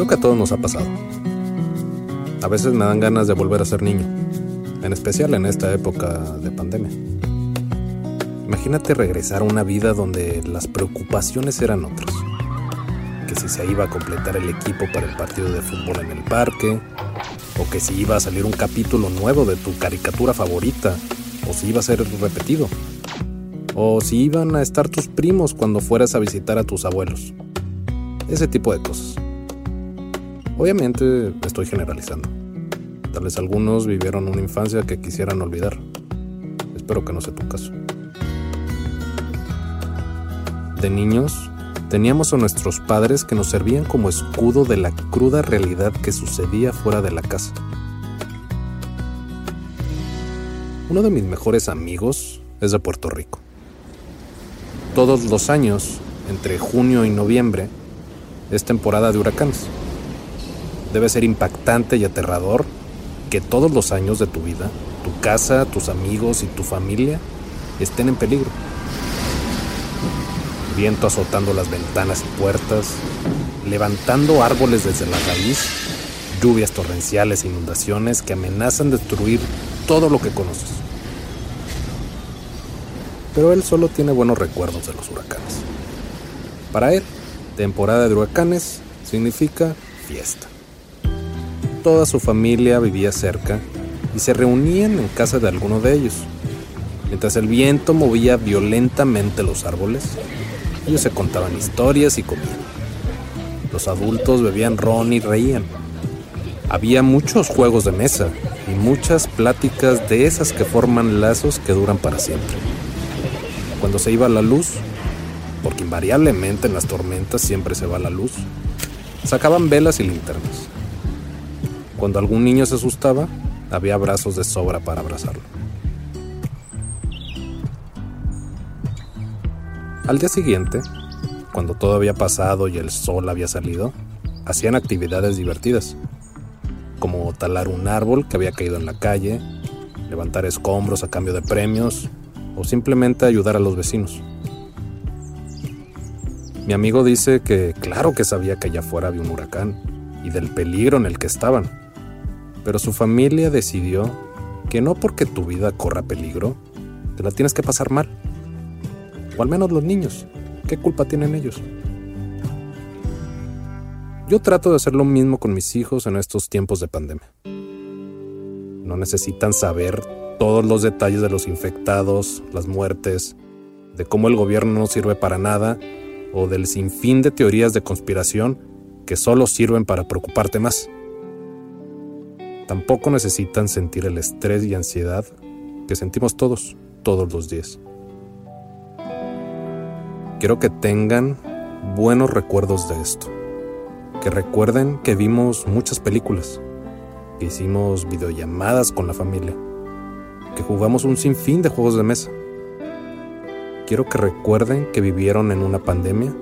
Creo que a todos nos ha pasado. A veces me dan ganas de volver a ser niño, en especial en esta época de pandemia. Imagínate regresar a una vida donde las preocupaciones eran otras. Que si se iba a completar el equipo para el partido de fútbol en el parque, o que si iba a salir un capítulo nuevo de tu caricatura favorita, o si iba a ser repetido, o si iban a estar tus primos cuando fueras a visitar a tus abuelos. Ese tipo de cosas. Obviamente estoy generalizando. Tal vez algunos vivieron una infancia que quisieran olvidar. Espero que no sea tu caso. De niños, teníamos a nuestros padres que nos servían como escudo de la cruda realidad que sucedía fuera de la casa. Uno de mis mejores amigos es de Puerto Rico. Todos los años, entre junio y noviembre, es temporada de huracanes. Debe ser impactante y aterrador que todos los años de tu vida, tu casa, tus amigos y tu familia estén en peligro. Viento azotando las ventanas y puertas, levantando árboles desde la raíz, lluvias torrenciales e inundaciones que amenazan destruir todo lo que conoces. Pero él solo tiene buenos recuerdos de los huracanes. Para él, temporada de huracanes significa fiesta toda su familia vivía cerca y se reunían en casa de alguno de ellos. Mientras el viento movía violentamente los árboles, ellos se contaban historias y comían. Los adultos bebían ron y reían. Había muchos juegos de mesa y muchas pláticas de esas que forman lazos que duran para siempre. Cuando se iba la luz, porque invariablemente en las tormentas siempre se va la luz, sacaban velas y linternas. Cuando algún niño se asustaba, había brazos de sobra para abrazarlo. Al día siguiente, cuando todo había pasado y el sol había salido, hacían actividades divertidas, como talar un árbol que había caído en la calle, levantar escombros a cambio de premios o simplemente ayudar a los vecinos. Mi amigo dice que claro que sabía que allá afuera había un huracán y del peligro en el que estaban, pero su familia decidió que no porque tu vida corra peligro, te la tienes que pasar mal. O al menos los niños. ¿Qué culpa tienen ellos? Yo trato de hacer lo mismo con mis hijos en estos tiempos de pandemia. No necesitan saber todos los detalles de los infectados, las muertes, de cómo el gobierno no sirve para nada o del sinfín de teorías de conspiración que solo sirven para preocuparte más. Tampoco necesitan sentir el estrés y ansiedad que sentimos todos, todos los días. Quiero que tengan buenos recuerdos de esto. Que recuerden que vimos muchas películas, que hicimos videollamadas con la familia, que jugamos un sinfín de juegos de mesa. Quiero que recuerden que vivieron en una pandemia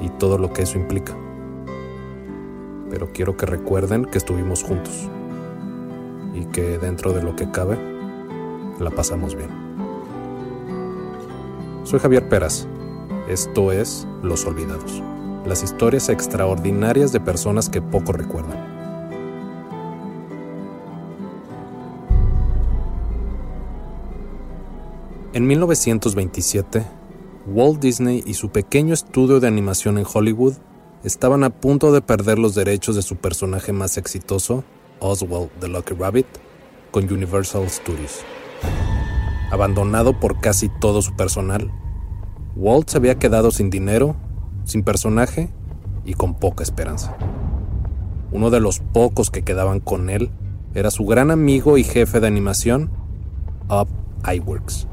y todo lo que eso implica. Pero quiero que recuerden que estuvimos juntos y que dentro de lo que cabe, la pasamos bien. Soy Javier Peras. Esto es Los Olvidados, las historias extraordinarias de personas que poco recuerdan. En 1927, Walt Disney y su pequeño estudio de animación en Hollywood estaban a punto de perder los derechos de su personaje más exitoso, Oswald the Lucky Rabbit, con Universal Studios. Abandonado por casi todo su personal, Walt se había quedado sin dinero, sin personaje y con poca esperanza. Uno de los pocos que quedaban con él era su gran amigo y jefe de animación, Up Iworks.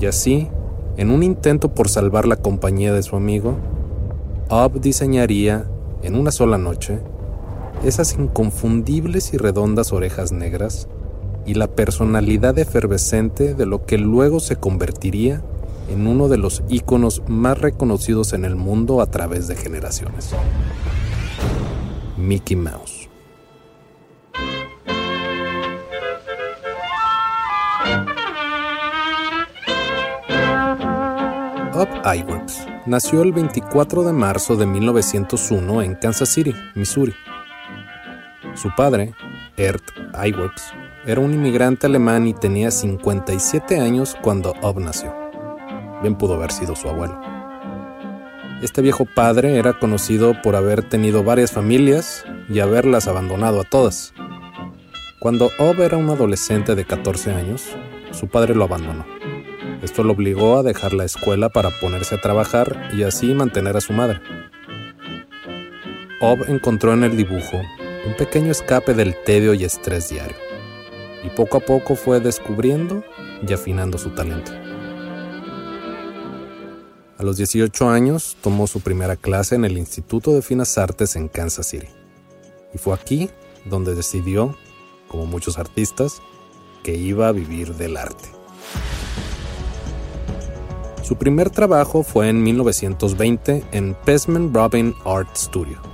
Y así, en un intento por salvar la compañía de su amigo, Up diseñaría, en una sola noche, esas inconfundibles y redondas orejas negras y la personalidad efervescente de lo que luego se convertiría en uno de los íconos más reconocidos en el mundo a través de generaciones. Mickey Mouse. Up Iwerks nació el 24 de marzo de 1901 en Kansas City, Missouri. Su padre, Ert Iwerks, era un inmigrante alemán y tenía 57 años cuando Up nació. Bien pudo haber sido su abuelo. Este viejo padre era conocido por haber tenido varias familias y haberlas abandonado a todas. Cuando Ob era un adolescente de 14 años, su padre lo abandonó. Esto lo obligó a dejar la escuela para ponerse a trabajar y así mantener a su madre. Ob encontró en el dibujo un pequeño escape del tedio y estrés diario, y poco a poco fue descubriendo y afinando su talento. A los 18 años tomó su primera clase en el Instituto de Finas Artes en Kansas City, y fue aquí donde decidió, como muchos artistas, que iba a vivir del arte. Su primer trabajo fue en 1920 en Pesman Robin Art Studio.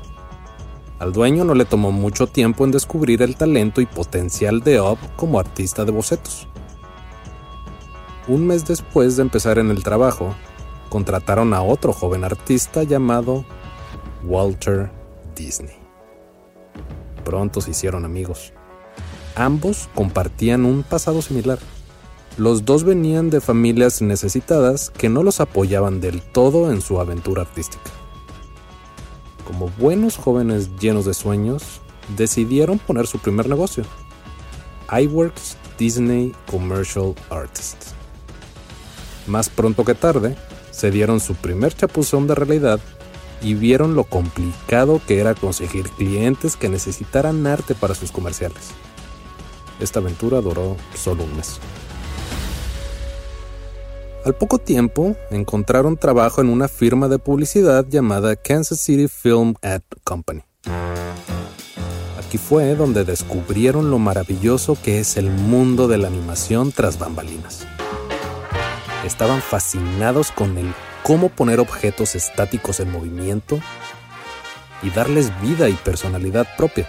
Al dueño no le tomó mucho tiempo en descubrir el talento y potencial de Ob como artista de bocetos. Un mes después de empezar en el trabajo, contrataron a otro joven artista llamado Walter Disney. Pronto se hicieron amigos. Ambos compartían un pasado similar. Los dos venían de familias necesitadas que no los apoyaban del todo en su aventura artística. Como buenos jóvenes llenos de sueños, decidieron poner su primer negocio, iWorks Disney Commercial Artists. Más pronto que tarde, se dieron su primer chapuzón de realidad y vieron lo complicado que era conseguir clientes que necesitaran arte para sus comerciales. Esta aventura duró solo un mes. Al poco tiempo, encontraron trabajo en una firma de publicidad llamada Kansas City Film Ad Company. Aquí fue donde descubrieron lo maravilloso que es el mundo de la animación tras bambalinas. Estaban fascinados con el cómo poner objetos estáticos en movimiento y darles vida y personalidad propia.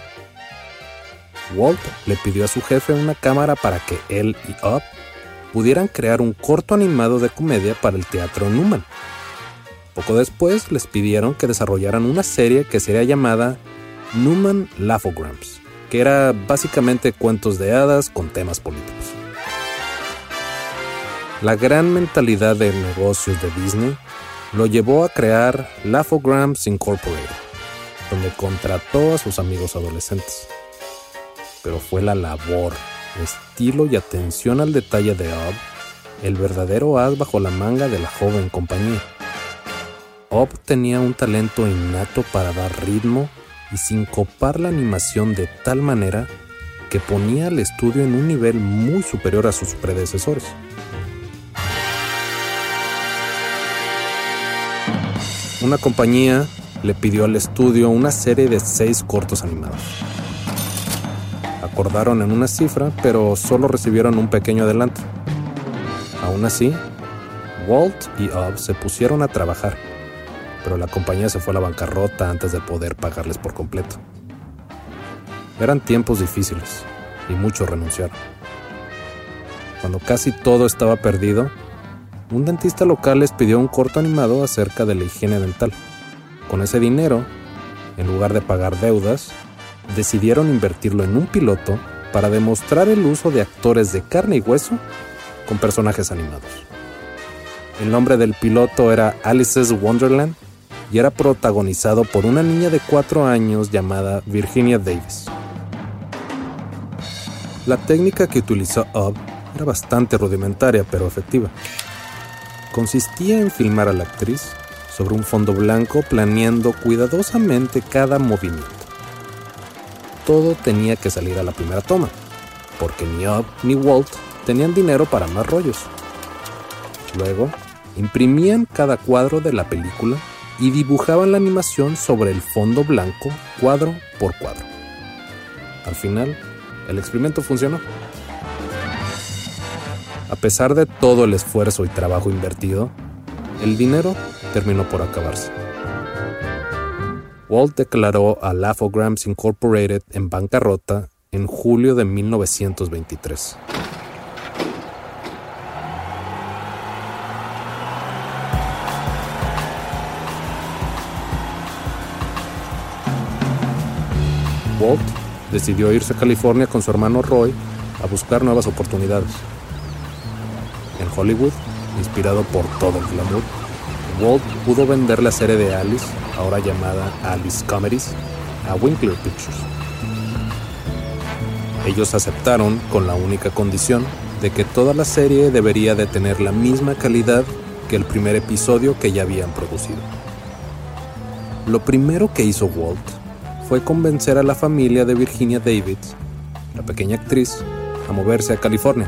Walt le pidió a su jefe una cámara para que él y Up pudieran crear un corto animado de comedia para el teatro Newman. Poco después les pidieron que desarrollaran una serie que sería llamada Newman Laughograms, que era básicamente cuentos de hadas con temas políticos. La gran mentalidad de negocios de Disney lo llevó a crear Laughograms Incorporated, donde contrató a sus amigos adolescentes. Pero fue la labor, estilo y atención al detalle de Ob el verdadero as bajo la manga de la joven compañía. Ob tenía un talento innato para dar ritmo y sincopar la animación de tal manera que ponía al estudio en un nivel muy superior a sus predecesores. Una compañía le pidió al estudio una serie de seis cortos animados acordaron en una cifra, pero solo recibieron un pequeño adelanto. Aún así, Walt y Ob se pusieron a trabajar, pero la compañía se fue a la bancarrota antes de poder pagarles por completo. Eran tiempos difíciles y muchos renunciaron. Cuando casi todo estaba perdido, un dentista local les pidió un corto animado acerca de la higiene dental. Con ese dinero, en lugar de pagar deudas, decidieron invertirlo en un piloto para demostrar el uso de actores de carne y hueso con personajes animados. El nombre del piloto era Alice's Wonderland y era protagonizado por una niña de 4 años llamada Virginia Davis. La técnica que utilizó Up era bastante rudimentaria pero efectiva. Consistía en filmar a la actriz sobre un fondo blanco planeando cuidadosamente cada movimiento. Todo tenía que salir a la primera toma, porque ni Up ni Walt tenían dinero para más rollos. Luego, imprimían cada cuadro de la película y dibujaban la animación sobre el fondo blanco cuadro por cuadro. Al final, el experimento funcionó. A pesar de todo el esfuerzo y trabajo invertido, el dinero terminó por acabarse. Walt declaró a Laugh-O-Grams Incorporated en bancarrota en julio de 1923. Walt decidió irse a California con su hermano Roy a buscar nuevas oportunidades. En Hollywood, inspirado por todo el glamour, Walt pudo vender la serie de Alice, ahora llamada Alice Comedies, a Winkler Pictures. Ellos aceptaron con la única condición de que toda la serie debería de tener la misma calidad que el primer episodio que ya habían producido. Lo primero que hizo Walt fue convencer a la familia de Virginia Davids, la pequeña actriz, a moverse a California.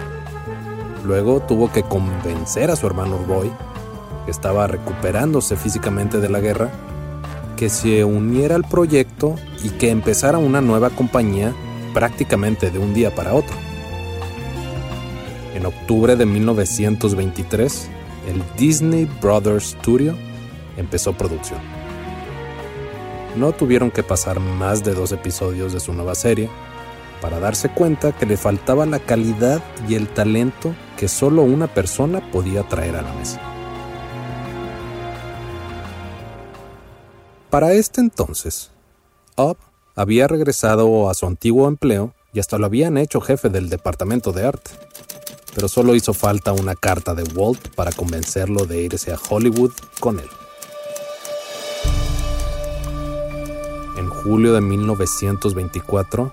Luego tuvo que convencer a su hermano Roy, que estaba recuperándose físicamente de la guerra, que se uniera al proyecto y que empezara una nueva compañía prácticamente de un día para otro. En octubre de 1923, el Disney Brothers Studio empezó producción. No tuvieron que pasar más de dos episodios de su nueva serie para darse cuenta que le faltaba la calidad y el talento que solo una persona podía traer a la mesa. Para este entonces, Up había regresado a su antiguo empleo y hasta lo habían hecho jefe del departamento de arte. Pero solo hizo falta una carta de Walt para convencerlo de irse a Hollywood con él. En julio de 1924,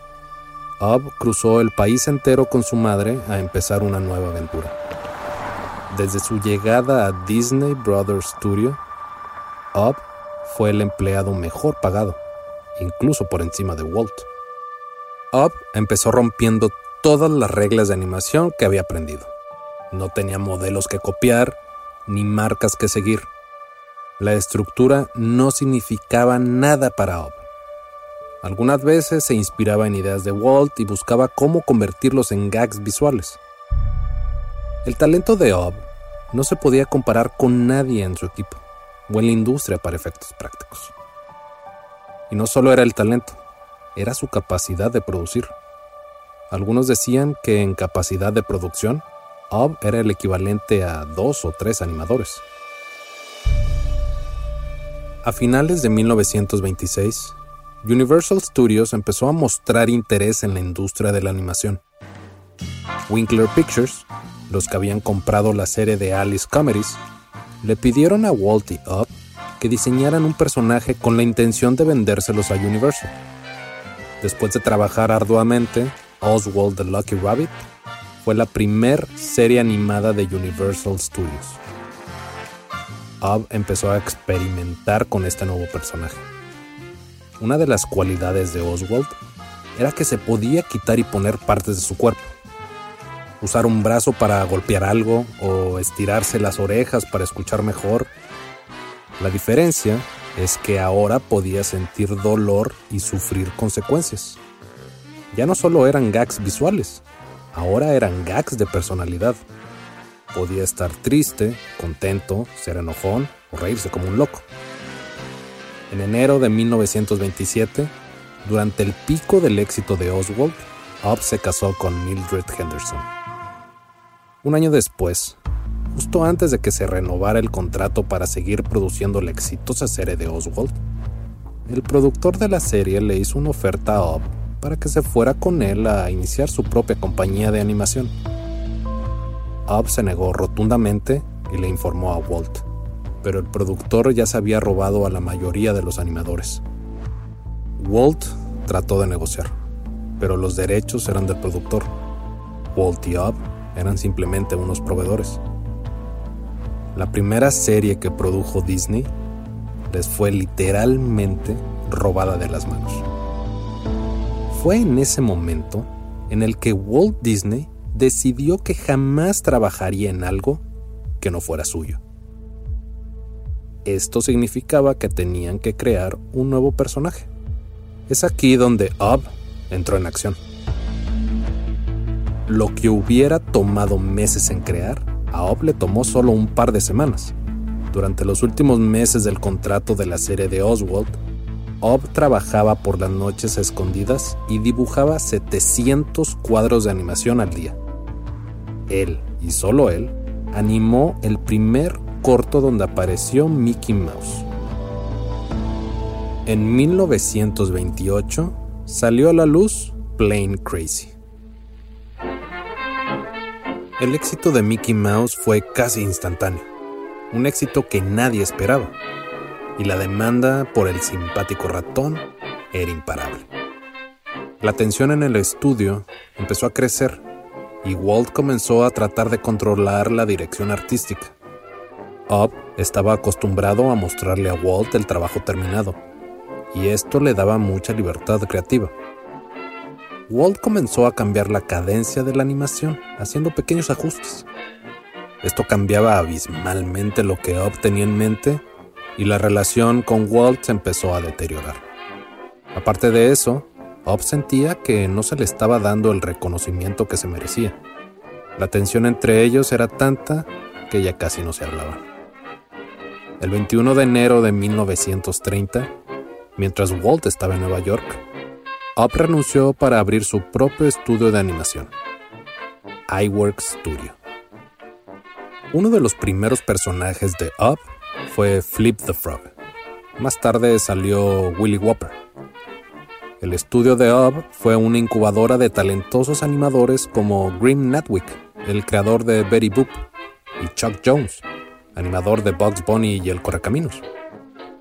Ub cruzó el país entero con su madre a empezar una nueva aventura. Desde su llegada a Disney Brothers Studio, Ub fue el empleado mejor pagado, incluso por encima de Walt. Ub empezó rompiendo todas las reglas de animación que había aprendido. No tenía modelos que copiar ni marcas que seguir. La estructura no significaba nada para Ub. Algunas veces se inspiraba en ideas de Walt y buscaba cómo convertirlos en gags visuales. El talento de Ob no se podía comparar con nadie en su equipo o en la industria para efectos prácticos. Y no solo era el talento, era su capacidad de producir. Algunos decían que en capacidad de producción, Ob era el equivalente a dos o tres animadores. A finales de 1926, Universal Studios empezó a mostrar interés en la industria de la animación. Winkler Pictures, los que habían comprado la serie de Alice Comedies, le pidieron a Walt y Up que diseñaran un personaje con la intención de vendérselos a Universal. Después de trabajar arduamente, Oswald the Lucky Rabbit fue la primer serie animada de Universal Studios. Up empezó a experimentar con este nuevo personaje. Una de las cualidades de Oswald era que se podía quitar y poner partes de su cuerpo. Usar un brazo para golpear algo o estirarse las orejas para escuchar mejor. La diferencia es que ahora podía sentir dolor y sufrir consecuencias. Ya no solo eran gags visuales, ahora eran gags de personalidad. Podía estar triste, contento, ser enojón o reírse como un loco. En enero de 1927, durante el pico del éxito de Oswald, Up se casó con Mildred Henderson. Un año después, justo antes de que se renovara el contrato para seguir produciendo la exitosa serie de Oswald, el productor de la serie le hizo una oferta a Up para que se fuera con él a iniciar su propia compañía de animación. Up se negó rotundamente y le informó a Walt. pero el productor ya se había robado a la mayoría de los animadores. Walt trató de negociar, pero los derechos eran del productor. Walt y Up eran simplemente unos proveedores. La primera serie que produjo Disney les fue literalmente robada de las manos. Fue en ese momento en el que Walt Disney decidió que jamás trabajaría en algo que no fuera suyo. Esto significaba que tenían que crear un nuevo personaje. Es aquí donde Up entró en acción. Lo que hubiera tomado meses en crear, a Up le tomó solo un par de semanas. Durante los últimos meses del contrato de la serie de Oswald, Ob trabajaba por las noches escondidas y dibujaba 700 cuadros de animación al día. Él, y solo él, animó el primer corto donde apareció Mickey Mouse. En 1928 salió a la luz Plain Crazy. El éxito de Mickey Mouse fue casi instantáneo, un éxito que nadie esperaba y la demanda por el simpático ratón era imparable. La tensión en el estudio empezó a crecer y Walt comenzó a tratar de controlar la dirección artística. Up estaba acostumbrado a mostrarle a Walt el trabajo terminado, y esto le daba mucha libertad creativa. Walt comenzó a cambiar la cadencia de la animación, haciendo pequeños ajustes. Esto cambiaba abismalmente lo que Up tenía en mente y la relación con Walt empezó a deteriorar. Aparte de eso, Ob sentía que no se le estaba dando el reconocimiento que se merecía. La tensión entre ellos era tanta que ya casi no se hablaban. El 21 de enero de 1930, mientras Walt estaba en Nueva York, Up renunció para abrir su propio estudio de animación, iWorks Studio. Uno de los primeros personajes de Up fue Flip the Frog. Más tarde salió Willy Whopper. El estudio de Up fue una incubadora de talentosos animadores como Grim Natwick, el creador de Betty Boop, y Chuck Jones, animador de Bugs Bunny y El Correcaminos.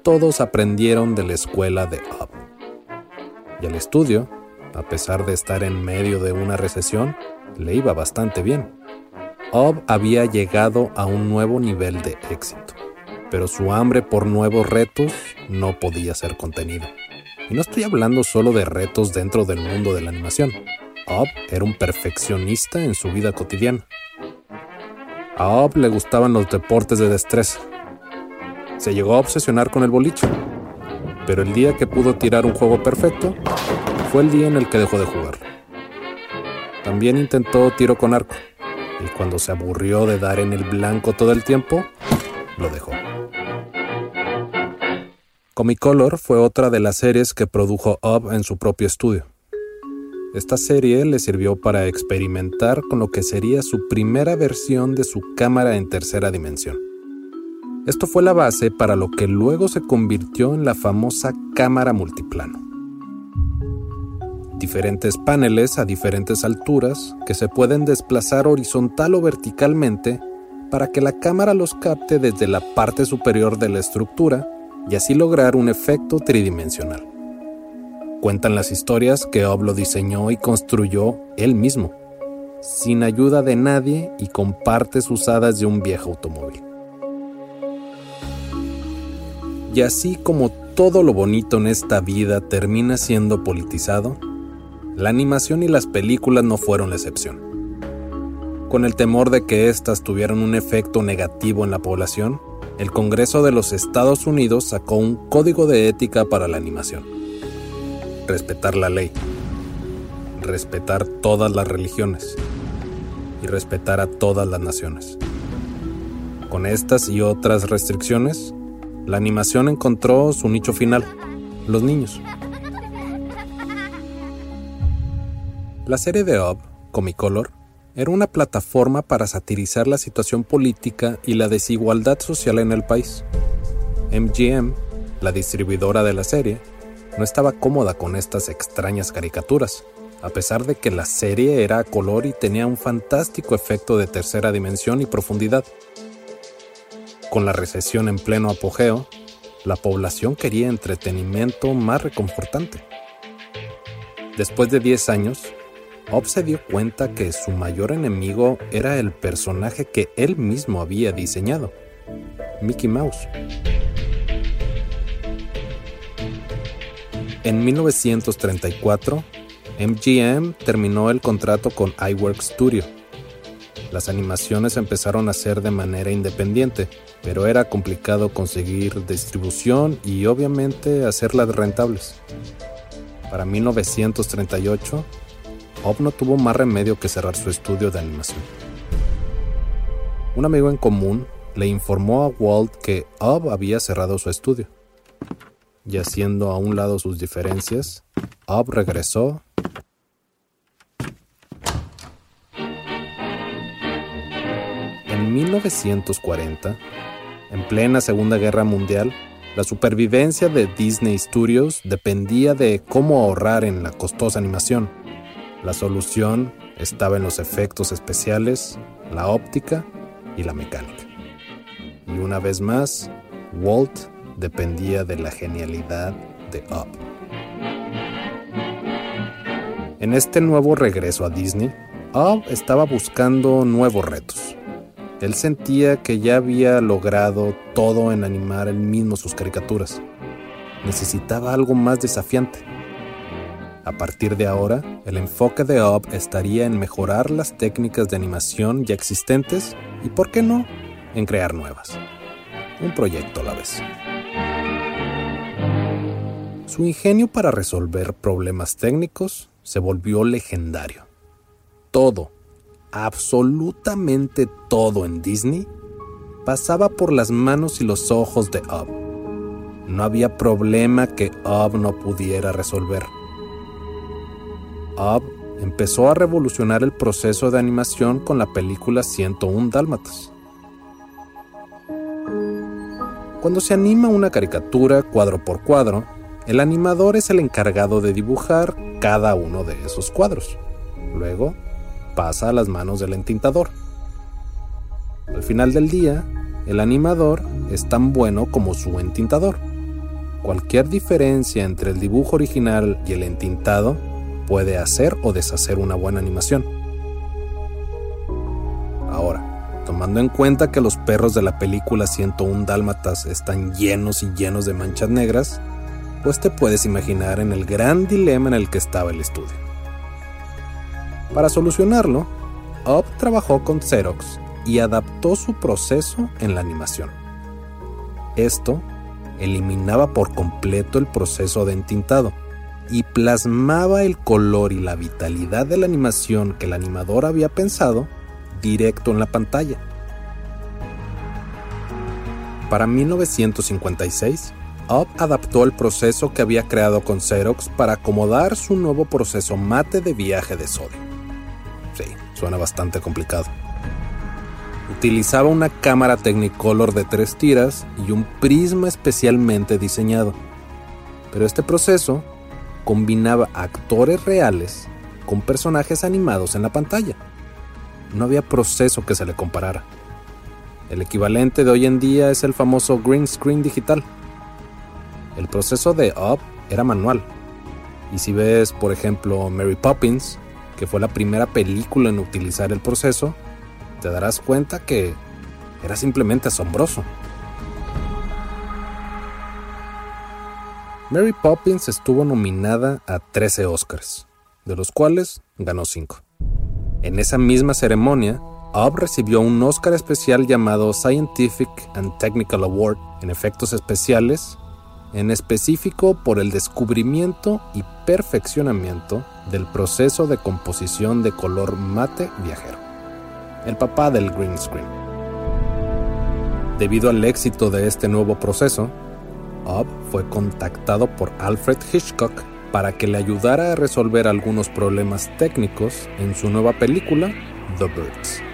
Todos aprendieron de la escuela de Up. Y el estudio, a pesar de estar en medio de una recesión, le iba bastante bien. Up había llegado a un nuevo nivel de éxito pero su hambre por nuevos retos no podía ser contenida. Y no estoy hablando solo de retos dentro del mundo de la animación. Ob era un perfeccionista en su vida cotidiana. A Ob le gustaban los deportes de destreza. Se llegó a obsesionar con el boliche, pero el día que pudo tirar un juego perfecto fue el día en el que dejó de jugar. También intentó tiro con arco, y cuando se aburrió de dar en el blanco todo el tiempo, lo dejó. Comicolor fue otra de las series que produjo Up en su propio estudio. Esta serie le sirvió para experimentar con lo que sería su primera versión de su cámara en tercera dimensión. Esto fue la base para lo que luego se convirtió en la famosa cámara multiplano. Diferentes paneles a diferentes alturas que se pueden desplazar horizontal o verticalmente para que la cámara los capte desde la parte superior de la estructura y así lograr un efecto tridimensional. Cuentan las historias que Ob lo diseñó y construyó él mismo, sin ayuda de nadie y con partes usadas de un viejo automóvil. Y así como todo lo bonito en esta vida termina siendo politizado, la animación y las películas no fueron la excepción. Con el temor de que éstas tuvieran un efecto negativo en la población, el Congreso de los Estados Unidos sacó un código de ética para la animación. Respetar la ley, respetar todas las religiones y respetar a todas las naciones. Con estas y otras restricciones, la animación encontró su nicho final, los niños. La serie de Up, Comicolor, era una plataforma para satirizar la situación política y la desigualdad social en el país. MGM, la distribuidora de la serie, no estaba cómoda con estas extrañas caricaturas, a pesar de que la serie era a color y tenía un fantástico efecto de tercera dimensión y profundidad. Con la recesión en pleno apogeo, la población quería entretenimiento más reconfortante. Después de 10 años, Bob se dio cuenta que su mayor enemigo era el personaje que él mismo había diseñado, Mickey Mouse. En 1934, MGM terminó el contrato con iWork Studio. Las animaciones empezaron a ser de manera independiente, pero era complicado conseguir distribución y obviamente hacerlas rentables. Para 1938, Ob no tuvo más remedio que cerrar su estudio de animación. Un amigo en común le informó a Walt que Ob había cerrado su estudio. Y haciendo a un lado sus diferencias, Ob regresó En 1940, en plena Segunda Guerra Mundial, la supervivencia de Disney Studios dependía de cómo ahorrar en la costosa animación. La solución estaba en los efectos especiales, la óptica y la mecánica. Y una vez más, Walt dependía de la genialidad de Up. En este nuevo regreso a Disney, Up estaba buscando nuevos retos. Él sentía que ya había logrado todo en animar él mismo sus caricaturas. Necesitaba algo más desafiante. A partir de ahora, el enfoque de Up estaría en mejorar las técnicas de animación ya existentes y, por qué no, en crear nuevas. Un proyecto a la vez. Su ingenio para resolver problemas técnicos se volvió legendario. Todo, absolutamente todo en Disney pasaba por las manos y los ojos de Up. No había problema que Up no pudiera resolver. Up empezó a revolucionar el proceso de animación con la película 101 Dálmatas. Cuando se anima una caricatura cuadro por cuadro, el animador es el encargado de dibujar cada uno de esos cuadros. Luego, pasa a las manos del entintador. Al final del día, el animador es tan bueno como su entintador. Cualquier diferencia entre el dibujo original y el entintado puede hacer o deshacer una buena animación. Ahora, tomando en cuenta que los perros de la película 101 Dálmatas están llenos y llenos de manchas negras, pues te puedes imaginar en el gran dilema en el que estaba el estudio. Para solucionarlo, Up trabajó con Xerox y adaptó su proceso en la animación. Esto eliminaba por completo el proceso de entintado y plasmaba el color y la vitalidad de la animación que el animador había pensado directo en la pantalla. Para 1956, Up adaptó el proceso que había creado con Xerox para acomodar su nuevo proceso mate de viaje de sodio. Suena bastante complicado. Utilizaba una cámara Technicolor de tres tiras y un prisma especialmente diseñado. Pero este proceso combinaba actores reales con personajes animados en la pantalla. No había proceso que se le comparara. El equivalente de hoy en día es el famoso green screen digital. El proceso de Up era manual. Y si ves, por ejemplo, Mary Poppins, que fue la primera película en utilizar el proceso, te darás cuenta que era simplemente asombroso. Mary Poppins estuvo nominada a 13 Oscars, de los cuales ganó 5. En esa misma ceremonia, Up recibió un Oscar especial llamado Scientific and Technical Award en efectos especiales, en específico por el descubrimiento y perfeccionamiento del proceso de composición de color mate viajero, el papá del green screen. Debido al éxito de este nuevo proceso, Up fue contactado por Alfred Hitchcock para que le ayudara a resolver algunos problemas técnicos en su nueva película, The Birds.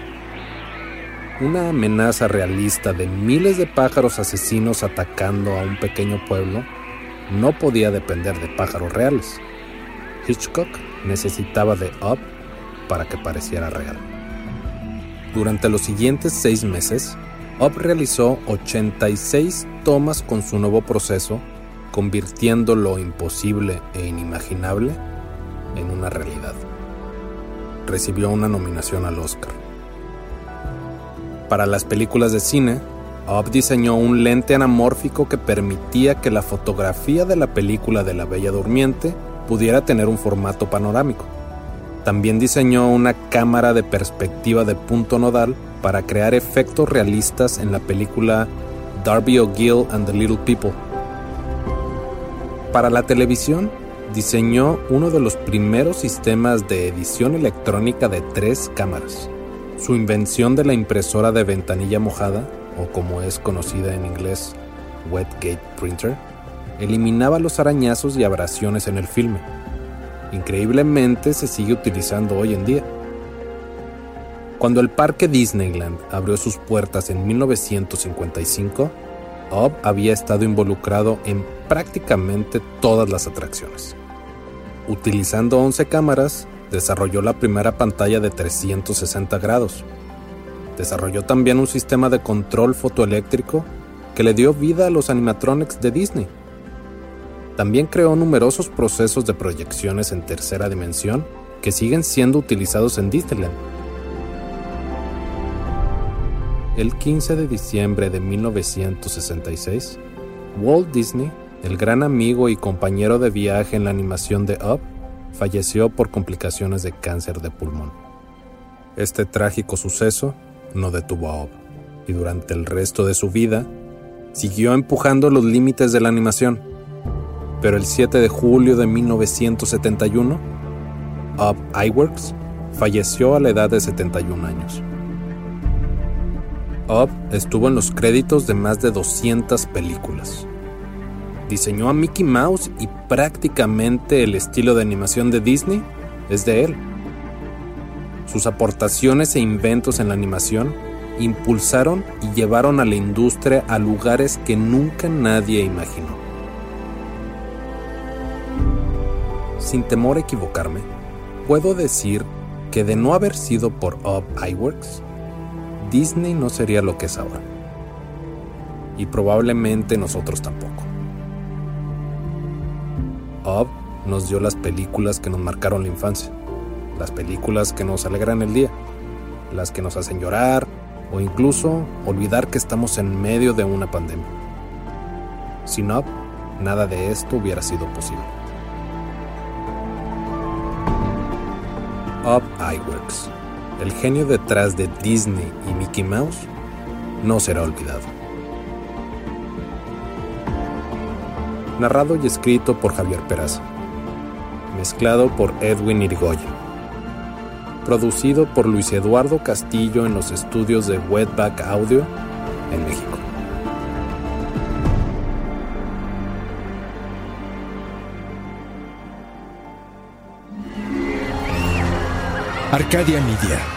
Una amenaza realista de miles de pájaros asesinos atacando a un pequeño pueblo no podía depender de pájaros reales. Hitchcock necesitaba de Up para que pareciera real. Durante los siguientes seis meses, Up realizó 86 tomas con su nuevo proceso, convirtiendo lo imposible e inimaginable en una realidad. Recibió una nominación al Oscar. Para las películas de cine, Up diseñó un lente anamórfico que permitía que la fotografía de la película de La Bella Durmiente pudiera tener un formato panorámico. También diseñó una cámara de perspectiva de punto nodal para crear efectos realistas en la película Darby O'Gill and the Little People. Para la televisión, diseñó uno de los primeros sistemas de edición electrónica de tres cámaras. Su invención de la impresora de ventanilla mojada, o como es conocida en inglés, Wet Gate Printer, eliminaba los arañazos y abrasiones en el filme. Increíblemente se sigue utilizando hoy en día. Cuando el parque Disneyland abrió sus puertas en 1955, Ob había estado involucrado en prácticamente todas las atracciones. Utilizando 11 cámaras, desarrolló la primera pantalla de 360 grados. Desarrolló también un sistema de control fotoeléctrico que le dio vida a los animatronics de Disney. También creó numerosos procesos de proyecciones en tercera dimensión que siguen siendo utilizados en Disneyland el 15 de diciembre de 1966, Walt Disney, el gran amigo y compañero de viaje en la animación de Up, falleció por complicaciones de cáncer de pulmón. Este trágico suceso no detuvo a Up y durante el resto de su vida siguió empujando los límites de la animación. Pero el 7 de julio de 1971, Up Iwerks falleció a la edad de 71 años. Up estuvo en los créditos de más de 200 películas. Diseñó a Mickey Mouse y prácticamente el estilo de animación de Disney es de él. Sus aportaciones e inventos en la animación impulsaron y llevaron a la industria a lugares que nunca nadie imaginó. Sin temor a equivocarme, puedo decir que de no haber sido por Up iWorks, Disney no sería lo que es ahora. Y probablemente nosotros tampoco. Up nos dio las películas que nos marcaron la infancia, las películas que nos alegran el día, las que nos hacen llorar o incluso olvidar que estamos en medio de una pandemia. Sin Up, nada de esto hubiera sido posible. Up iWorks el genio detrás de Disney y Mickey Mouse, no será olvidado. Narrado y escrito por Javier Peraza. Mezclado por Edwin Irigoyen. Producido por Luis Eduardo Castillo en los estudios de Wetback Audio en México. Arcadia Media.